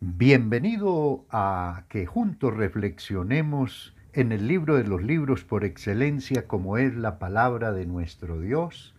Bienvenido a que juntos reflexionemos en el libro de los libros por excelencia como es la palabra de nuestro Dios.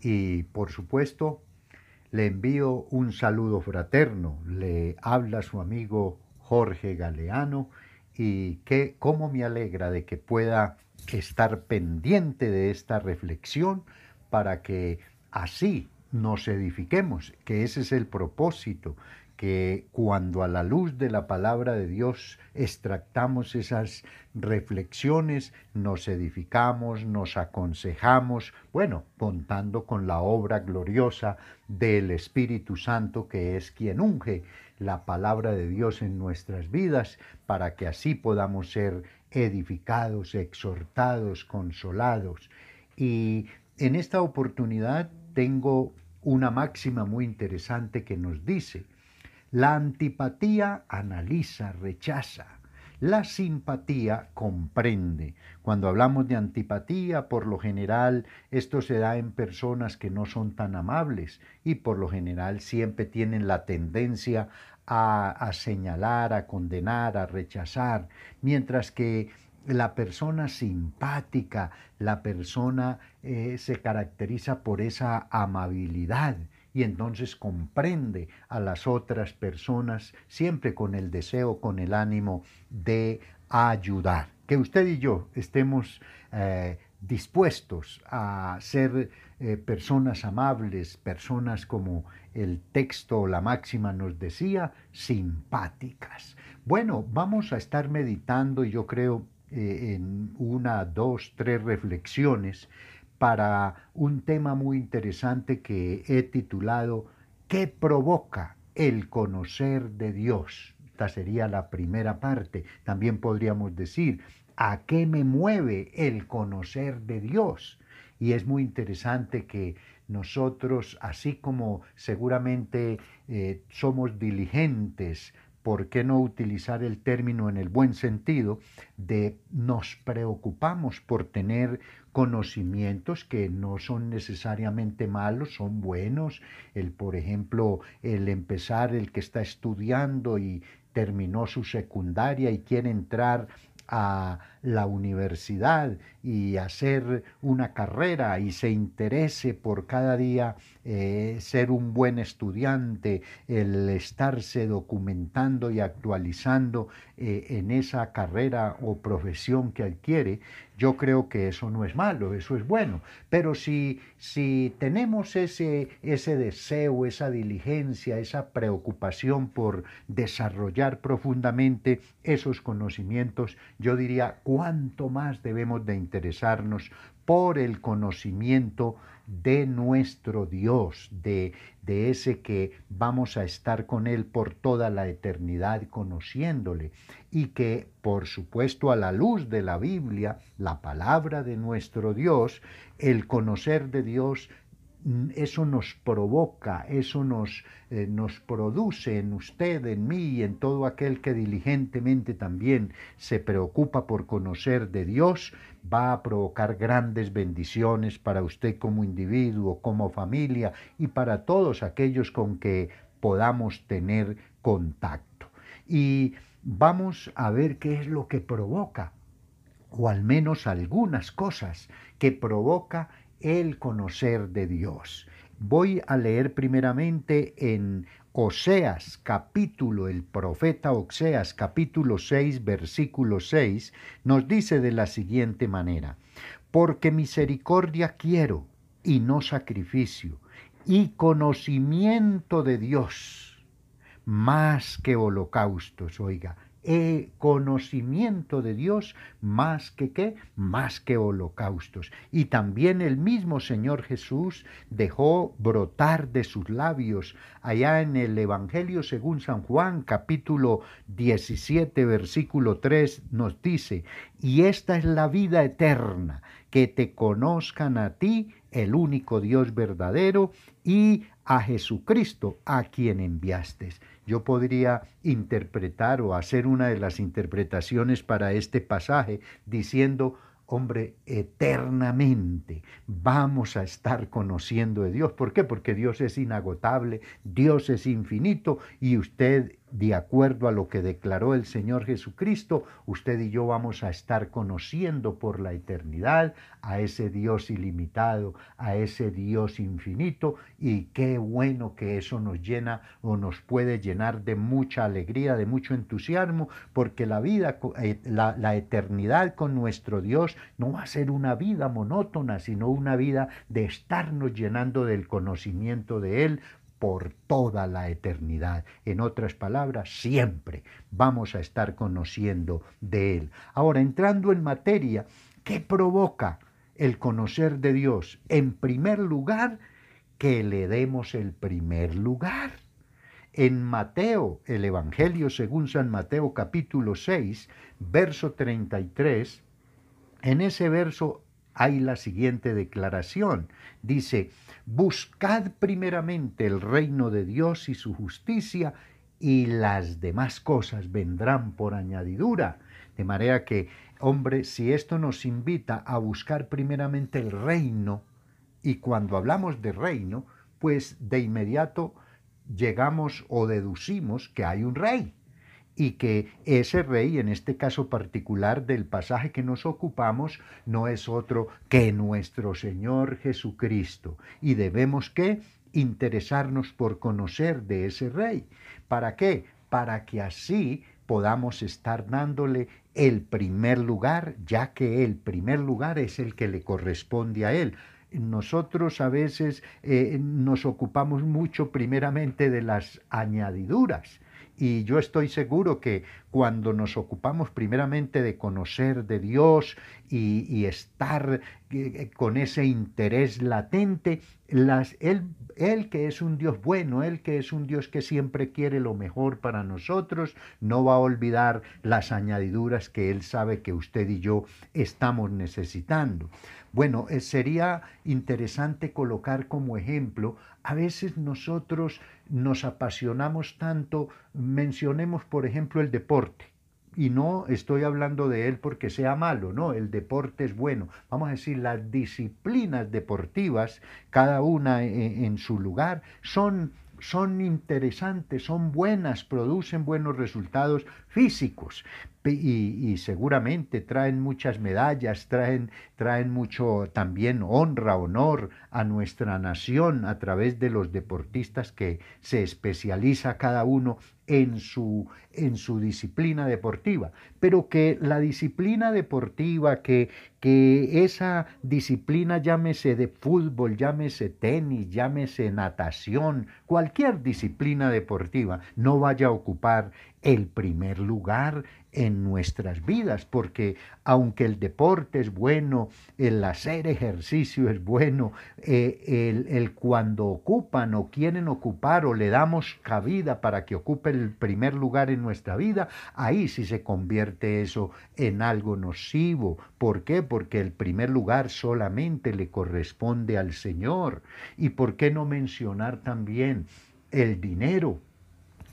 Y por supuesto le envío un saludo fraterno, le habla su amigo Jorge Galeano. Y que cómo me alegra de que pueda estar pendiente de esta reflexión para que así nos edifiquemos, que ese es el propósito, que cuando a la luz de la palabra de Dios extractamos esas reflexiones, nos edificamos, nos aconsejamos, bueno, contando con la obra gloriosa del Espíritu Santo, que es quien unge la palabra de Dios en nuestras vidas, para que así podamos ser edificados, exhortados, consolados. Y en esta oportunidad tengo una máxima muy interesante que nos dice, la antipatía analiza, rechaza. La simpatía comprende. Cuando hablamos de antipatía, por lo general esto se da en personas que no son tan amables y por lo general siempre tienen la tendencia a, señalar, a condenar, a rechazar, mientras que la persona simpática, la persona eh, se caracteriza por esa amabilidad y entonces comprende a las otras personas siempre con el deseo, con el ánimo de ayudar. Que usted y yo estemos eh, dispuestos a ser eh, personas amables, personas como el texto o la máxima nos decía, simpáticas. Bueno, vamos a estar meditando, y yo creo, eh, en una, dos, tres reflexiones para un tema muy interesante que he titulado ¿Qué provoca el conocer de Dios? Esta sería la primera parte. También podríamos decir, ¿a qué me mueve el conocer de Dios? Y es muy interesante que nosotros, así como seguramente eh, somos diligentes ¿por qué no utilizar el término en el buen sentido de nos preocupamos por tener conocimientos que no son necesariamente malos, son buenos, el por ejemplo, el empezar el que está estudiando y terminó su secundaria y quiere entrar a la universidad y hacer una carrera y se interese por cada día eh, ser un buen estudiante, el estarse documentando y actualizando eh, en esa carrera o profesión que adquiere, yo creo que eso no es malo, eso es bueno. Pero si, si tenemos ese, ese deseo, esa diligencia, esa preocupación por desarrollar profundamente esos conocimientos, yo diría, cuánto más debemos de interesarnos por el conocimiento de nuestro Dios, de, de ese que vamos a estar con Él por toda la eternidad conociéndole. Y que por supuesto a la luz de la Biblia, la palabra de nuestro Dios, el conocer de Dios eso nos provoca, eso nos, eh, nos produce en usted, en mí y en todo aquel que diligentemente también se preocupa por conocer de Dios, va a provocar grandes bendiciones para usted como individuo, como familia y para todos aquellos con que podamos tener contacto. Y vamos a ver qué es lo que provoca, o al menos algunas cosas que provoca el conocer de Dios. Voy a leer primeramente en Oseas capítulo, el profeta Oseas capítulo 6 versículo 6 nos dice de la siguiente manera, porque misericordia quiero y no sacrificio, y conocimiento de Dios más que holocaustos, oiga, e conocimiento de Dios más que qué, más que holocaustos. Y también el mismo Señor Jesús dejó brotar de sus labios allá en el Evangelio según San Juan capítulo 17 versículo 3 nos dice, y esta es la vida eterna, que te conozcan a ti, el único Dios verdadero, y a Jesucristo, a quien enviaste yo podría interpretar o hacer una de las interpretaciones para este pasaje diciendo, hombre, eternamente vamos a estar conociendo de Dios. ¿Por qué? Porque Dios es inagotable, Dios es infinito y usted de acuerdo a lo que declaró el Señor Jesucristo, usted y yo vamos a estar conociendo por la eternidad a ese Dios ilimitado, a ese Dios infinito, y qué bueno que eso nos llena o nos puede llenar de mucha alegría, de mucho entusiasmo, porque la vida, eh, la, la eternidad con nuestro Dios no va a ser una vida monótona, sino una vida de estarnos llenando del conocimiento de Él, por toda la eternidad. En otras palabras, siempre vamos a estar conociendo de Él. Ahora, entrando en materia, ¿qué provoca el conocer de Dios? En primer lugar, que le demos el primer lugar. En Mateo, el Evangelio según San Mateo capítulo 6, verso 33, en ese verso hay la siguiente declaración. Dice, buscad primeramente el reino de Dios y su justicia y las demás cosas vendrán por añadidura. De manera que, hombre, si esto nos invita a buscar primeramente el reino, y cuando hablamos de reino, pues de inmediato llegamos o deducimos que hay un rey y que ese rey, en este caso particular del pasaje que nos ocupamos, no es otro que nuestro Señor Jesucristo. Y debemos que interesarnos por conocer de ese rey. ¿Para qué? Para que así podamos estar dándole el primer lugar, ya que el primer lugar es el que le corresponde a él. Nosotros a veces eh, nos ocupamos mucho primeramente de las añadiduras y yo estoy seguro que cuando nos ocupamos primeramente de conocer de Dios y, estar eh, con ese interés latente, las, él, que es un Dios bueno, Él que es un Dios que siempre quiere lo mejor para nosotros, no va a olvidar las añadiduras que Él sabe que usted y yo estamos necesitando. Bueno, eh, sería interesante colocar como ejemplo, a veces nosotros nos apasionamos tanto, mencionemos por ejemplo el deporte. Y no estoy hablando de él porque sea malo, no, el deporte es bueno. Vamos a decir, las disciplinas deportivas, cada una en, en su lugar, son son interesantes, son buenas, producen buenos resultados físicos, y, seguramente traen muchas medallas, traen, traen mucho también honra, honor a nuestra nación a través de los deportistas que se especializa cada uno en su, en su disciplina deportiva, pero que la disciplina deportiva, que, que esa disciplina llámese de fútbol, llámese tenis, llámese natación, cualquier disciplina deportiva, no vaya a ocupar el primer lugar en nuestras vidas, porque aunque el deporte es bueno, el hacer ejercicio es bueno, eh, el, cuando ocupan o quieren ocupar o le damos cabida para que ocupe el primer lugar en nuestra vida, ahí sí se convierte eso en algo nocivo. ¿Por qué? Porque el primer lugar solamente le corresponde al Señor. ¿Y por qué no mencionar también el dinero?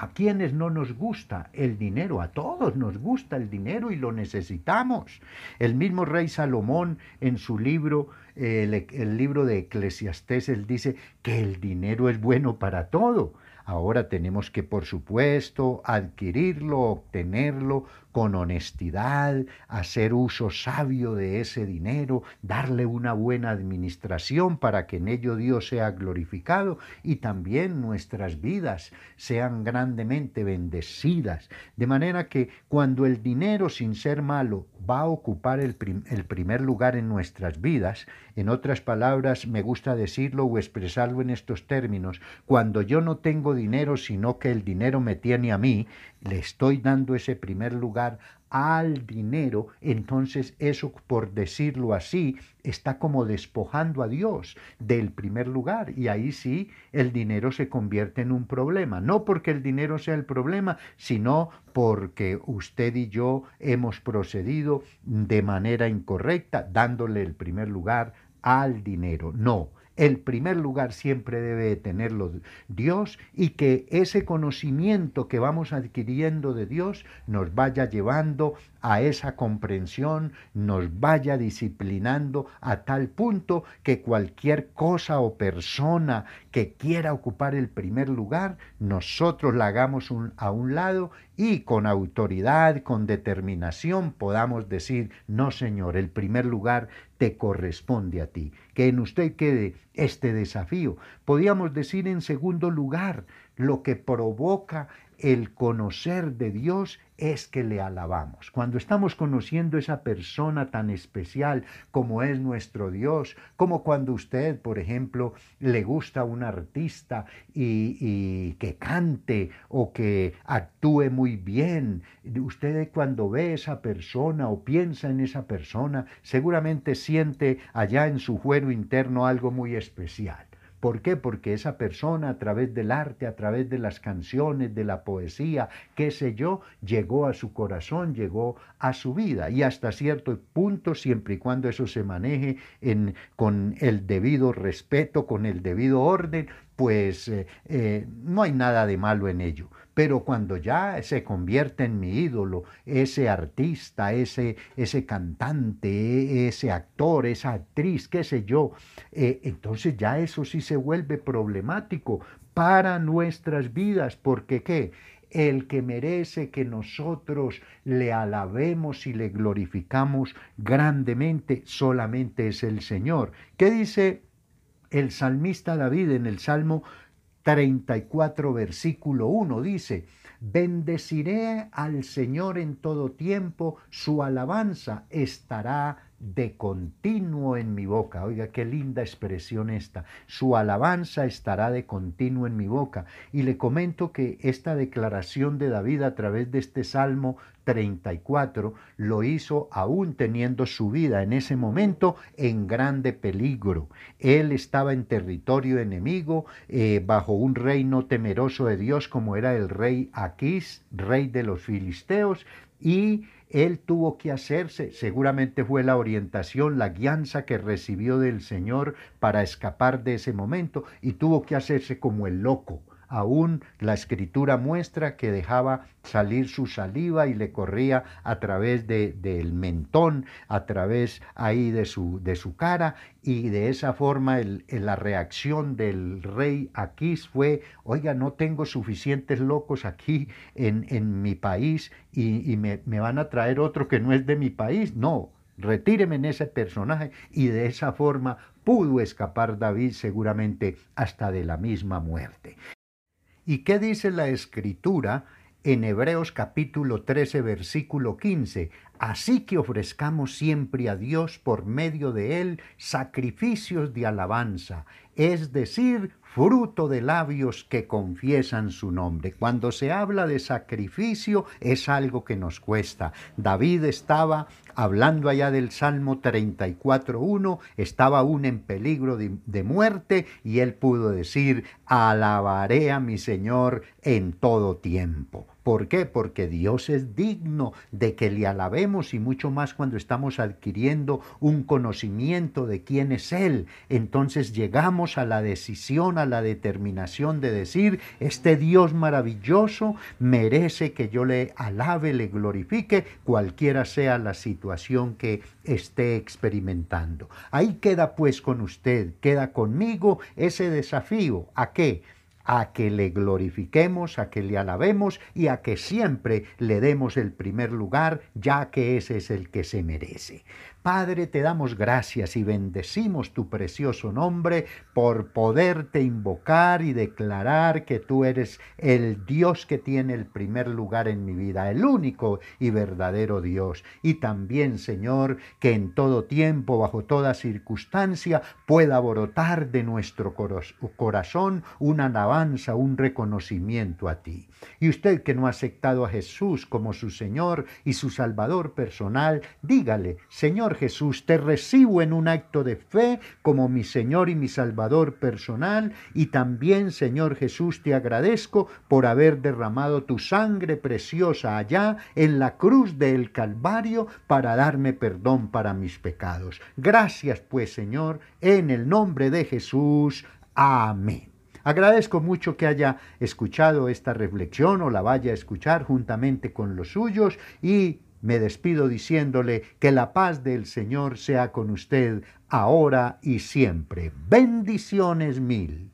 ¿A quiénes no nos gusta el dinero? A todos nos gusta el dinero y lo necesitamos. El mismo rey Salomón en su libro, el, el libro de Eclesiastés, él dice que el dinero es bueno para todo. Ahora tenemos que, por supuesto, adquirirlo, obtenerlo con honestidad, hacer uso sabio de ese dinero, darle una buena administración para que en ello Dios sea glorificado y también nuestras vidas sean grandemente bendecidas. De manera que cuando el dinero, sin ser malo, va a ocupar el, primer lugar en nuestras vidas, en otras palabras, me gusta decirlo o expresarlo en estos términos, cuando yo no tengo dinero, sino que el dinero me tiene a mí, le estoy dando ese primer lugar al dinero, entonces eso, por decirlo así, está como despojando a Dios del primer lugar y ahí sí el dinero se convierte en un problema, no porque el dinero sea el problema, sino porque usted y yo hemos procedido de manera incorrecta dándole el primer lugar al dinero. No, el primer lugar siempre debe tenerlo Dios y que ese conocimiento que vamos adquiriendo de Dios nos vaya llevando a esa comprensión, nos vaya disciplinando a tal punto que cualquier cosa o persona que quiera ocupar el primer lugar, nosotros la hagamos a un lado y con autoridad, con determinación podamos decir, no Señor, el primer lugar te corresponde a ti. Que en usted quede este desafío. Podríamos decir en segundo lugar, lo que provoca el conocer de Dios es que le alabamos. Cuando estamos conociendo esa persona tan especial como es nuestro Dios, como cuando usted, por ejemplo, le gusta a un artista y, que cante o que actúe muy bien, usted cuando ve esa persona o piensa en esa persona, seguramente siente allá en su fuero interno algo muy especial. ¿Por qué? Porque esa persona a través del arte, a través de las canciones, de la poesía, qué sé yo, llegó a su corazón, llegó a su vida. Y hasta cierto punto, siempre y cuando eso se maneje con el debido respeto, con el debido orden, pues eh, eh, no hay nada de malo en ello. Pero cuando ya se convierte en mi ídolo, ese artista, ese, ese cantante, ese actor, esa actriz, qué sé yo, eh, entonces ya eso sí se vuelve problemático para nuestras vidas, porque qué? el que merece que nosotros le alabemos y le glorificamos grandemente solamente es el Señor. ¿Qué dice el salmista David en el Salmo 34, versículo 1 dice, bendeciré al Señor en todo tiempo, su alabanza estará de continuo en mi boca. Oiga, qué linda expresión esta. Su alabanza estará de continuo en mi boca. Y le comento que esta declaración de David a través de este Salmo 34 lo hizo aún teniendo su vida en ese momento en grande peligro. Él estaba en territorio enemigo, eh, bajo un reino temeroso de Dios como era el rey Aquís, rey de los filisteos, y él tuvo que hacerse, seguramente fue la orientación, la guianza que recibió del Señor para escapar de ese momento y tuvo que hacerse como el loco, Aún la escritura muestra que dejaba salir su saliva y le corría a través del de, mentón, a través ahí de su, de su cara, y de esa forma la reacción del rey Aquís fue, oiga, no tengo suficientes locos aquí en, en mi país y, y me, me van a traer otro que no es de mi país. No, retíreme en ese personaje y de esa forma pudo escapar David seguramente hasta de la misma muerte. ¿Y qué dice la escritura en Hebreos capítulo 13 versículo 15? Así que ofrezcamos siempre a Dios por medio de Él sacrificios de alabanza, es decir, fruto de labios que confiesan su nombre. Cuando se habla de sacrificio es algo que nos cuesta. David estaba hablando allá del Salmo 34.1, estaba aún en peligro de, de, muerte y él pudo decir, alabaré a mi Señor en todo tiempo. ¿Por qué? Porque Dios es digno de que le alabemos y mucho más cuando estamos adquiriendo un conocimiento de quién es Él. Entonces llegamos a la decisión, a la determinación de decir, este Dios maravilloso merece que yo le alabe, le glorifique, cualquiera sea la situación que esté experimentando. Ahí queda pues con usted, queda conmigo ese desafío. ¿A qué? A que le glorifiquemos, a que le alabemos y a que siempre le demos el primer lugar, ya que ese es el que se merece. Padre, te damos gracias y bendecimos tu precioso nombre por poderte invocar y declarar que tú eres el Dios que tiene el primer lugar en mi vida, el único y verdadero Dios. Y también, Señor, que en todo tiempo, bajo toda circunstancia, pueda brotar de nuestro corazón una alabanza, un reconocimiento a ti. Y usted que no ha aceptado a Jesús como su Señor y su Salvador personal, dígale, Señor Jesús, te recibo en un acto de fe como mi Señor y mi Salvador personal y también, Señor Jesús, te agradezco por haber derramado tu sangre preciosa allá en la cruz del Calvario para darme perdón para mis pecados. Gracias pues, Señor, en el nombre de Jesús. Amén. Agradezco mucho que haya escuchado esta reflexión o la vaya a escuchar juntamente con los suyos y me despido diciéndole que la paz del Señor sea con usted ahora y siempre. Bendiciones mil.